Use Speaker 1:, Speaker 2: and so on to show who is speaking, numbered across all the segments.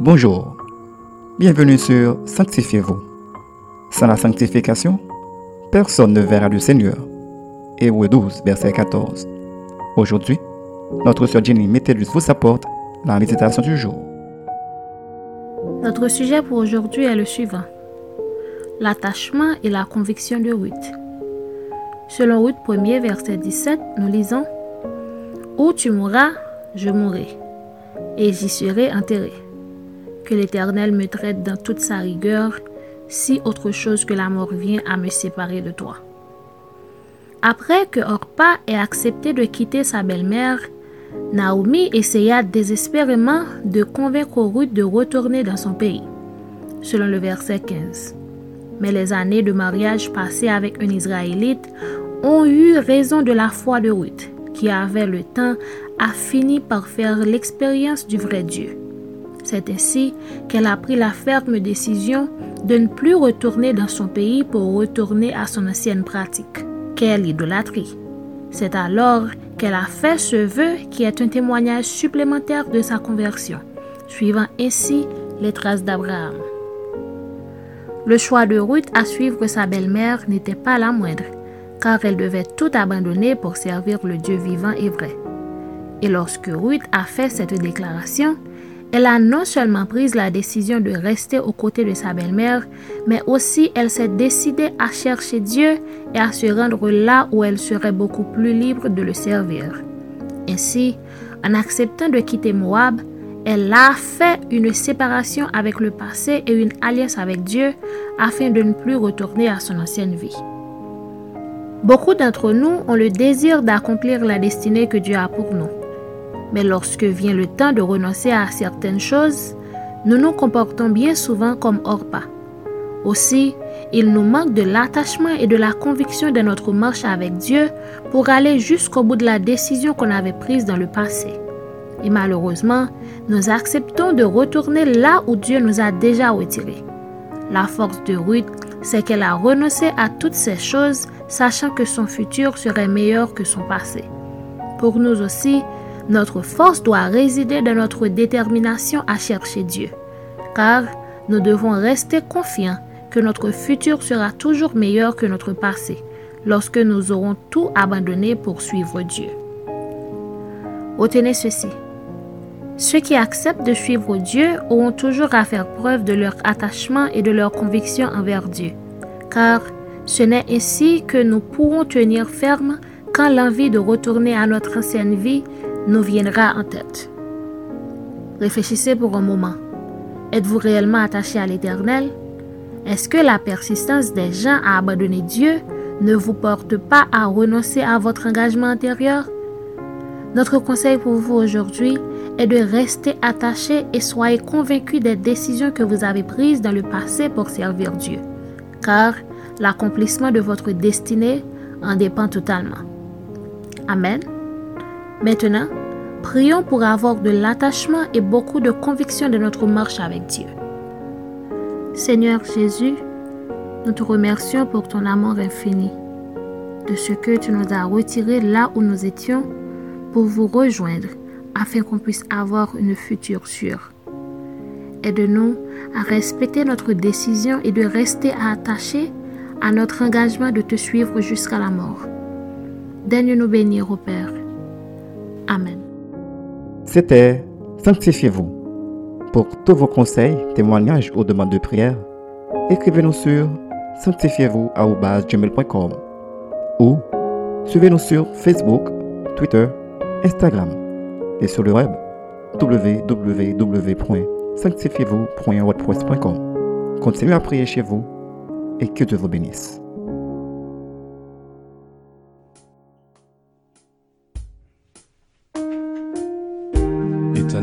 Speaker 1: Bonjour, bienvenue sur Sanctifiez-vous. Sans la sanctification, personne ne verra le Seigneur. Hébreu 12, verset 14. Aujourd'hui, notre sœur Jenny Métellus vous apporte la méditation du jour.
Speaker 2: Notre sujet pour aujourd'hui est le suivant. L'attachement et la conviction de Ruth. Selon Ruth 1er, verset 17, nous lisons Où tu mourras, je mourrai, et j'y serai enterré que l'Éternel me traite dans toute sa rigueur, si autre chose que la mort vient à me séparer de toi. Après que Orpa ait accepté de quitter sa belle-mère, Naomi essaya désespérément de convaincre Ruth de retourner dans son pays, selon le verset 15. Mais les années de mariage passées avec un Israélite ont eu raison de la foi de Ruth, qui avait le temps a fini par faire l'expérience du vrai Dieu. C'est ainsi qu'elle a pris la ferme décision de ne plus retourner dans son pays pour retourner à son ancienne pratique, qu'est l'idolâtrie. C'est alors qu'elle a fait ce vœu qui est un témoignage supplémentaire de sa conversion, suivant ainsi les traces d'Abraham. Le choix de Ruth à suivre sa belle-mère n'était pas la moindre, car elle devait tout abandonner pour servir le Dieu vivant et vrai. Et lorsque Ruth a fait cette déclaration, elle a non seulement pris la décision de rester aux côtés de sa belle-mère, mais aussi elle s'est décidée à chercher Dieu et à se rendre là où elle serait beaucoup plus libre de le servir. Ainsi, en acceptant de quitter Moab, elle a fait une séparation avec le passé et une alliance avec Dieu afin de ne plus retourner à son ancienne vie. Beaucoup d'entre nous ont le désir d'accomplir la destinée que Dieu a pour nous. Mais lorsque vient le temps de renoncer à certaines choses, nous nous comportons bien souvent comme hors pas. Aussi, il nous manque de l'attachement et de la conviction de notre marche avec Dieu pour aller jusqu'au bout de la décision qu'on avait prise dans le passé. Et malheureusement, nous acceptons de retourner là où Dieu nous a déjà retirés. La force de Ruth, c'est qu'elle a renoncé à toutes ces choses, sachant que son futur serait meilleur que son passé. Pour nous aussi, notre force doit résider dans notre détermination à chercher Dieu, car nous devons rester confiants que notre futur sera toujours meilleur que notre passé, lorsque nous aurons tout abandonné pour suivre Dieu. Retenez ceci. Ceux qui acceptent de suivre Dieu auront toujours à faire preuve de leur attachement et de leur conviction envers Dieu, car ce n'est ainsi que nous pourrons tenir ferme quand l'envie de retourner à notre ancienne vie nous viendra en tête. Réfléchissez pour un moment. Êtes-vous réellement attaché à l'Éternel? Est-ce que la persistance des gens à abandonner Dieu ne vous porte pas à renoncer à votre engagement antérieur Notre conseil pour vous aujourd'hui est de rester attaché et soyez convaincu des décisions que vous avez prises dans le passé pour servir Dieu, car l'accomplissement de votre destinée en dépend totalement. Amen. Maintenant, prions pour avoir de l'attachement et beaucoup de conviction de notre marche avec Dieu. Seigneur Jésus, nous te remercions pour ton amour infini, de ce que tu nous as retirés là où nous étions pour vous rejoindre afin qu'on puisse avoir une future sûre. Aide-nous à respecter notre décision et de rester attachés à notre engagement de te suivre jusqu'à la mort. Daigne nous bénir, au Père. Amen.
Speaker 1: C'était Sanctifiez-vous. Pour tous vos conseils, témoignages ou demandes de prière, écrivez-nous sur sanctifiez-vous.com ou suivez-nous sur Facebook, Twitter, Instagram et sur le web www.sanctifiez-vous.wordpress.com. Continuez à prier chez vous et que Dieu vous bénisse.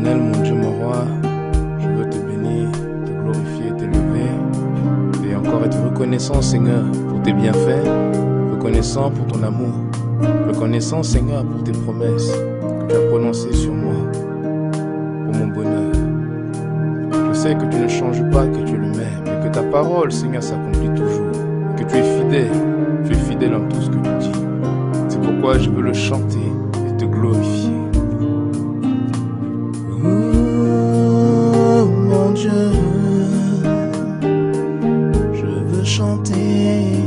Speaker 3: Mon Dieu, mon roi, je veux te bénir, te glorifier, t'élever et encore être reconnaissant, Seigneur, pour tes bienfaits, reconnaissant pour ton amour, reconnaissant, Seigneur, pour tes promesses que tu as prononcées sur moi, pour mon bonheur. Je sais que tu ne changes pas, que tu es le même, et que ta parole, Seigneur, s'accomplit toujours, que tu es fidèle, tu es fidèle en tout ce que tu dis. C'est pourquoi je veux le chanter et te glorifier. chanter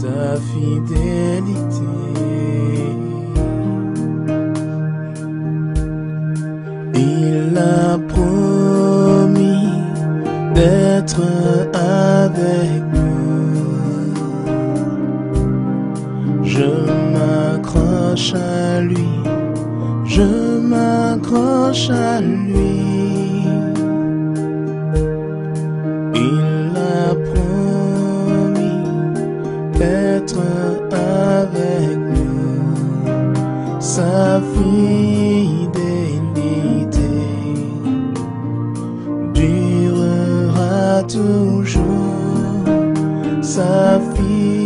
Speaker 3: ta fidélité. Il a promis d'être avec nous. Je m'accroche à lui, je m'accroche à lui. Durera toujours. Sa fidélité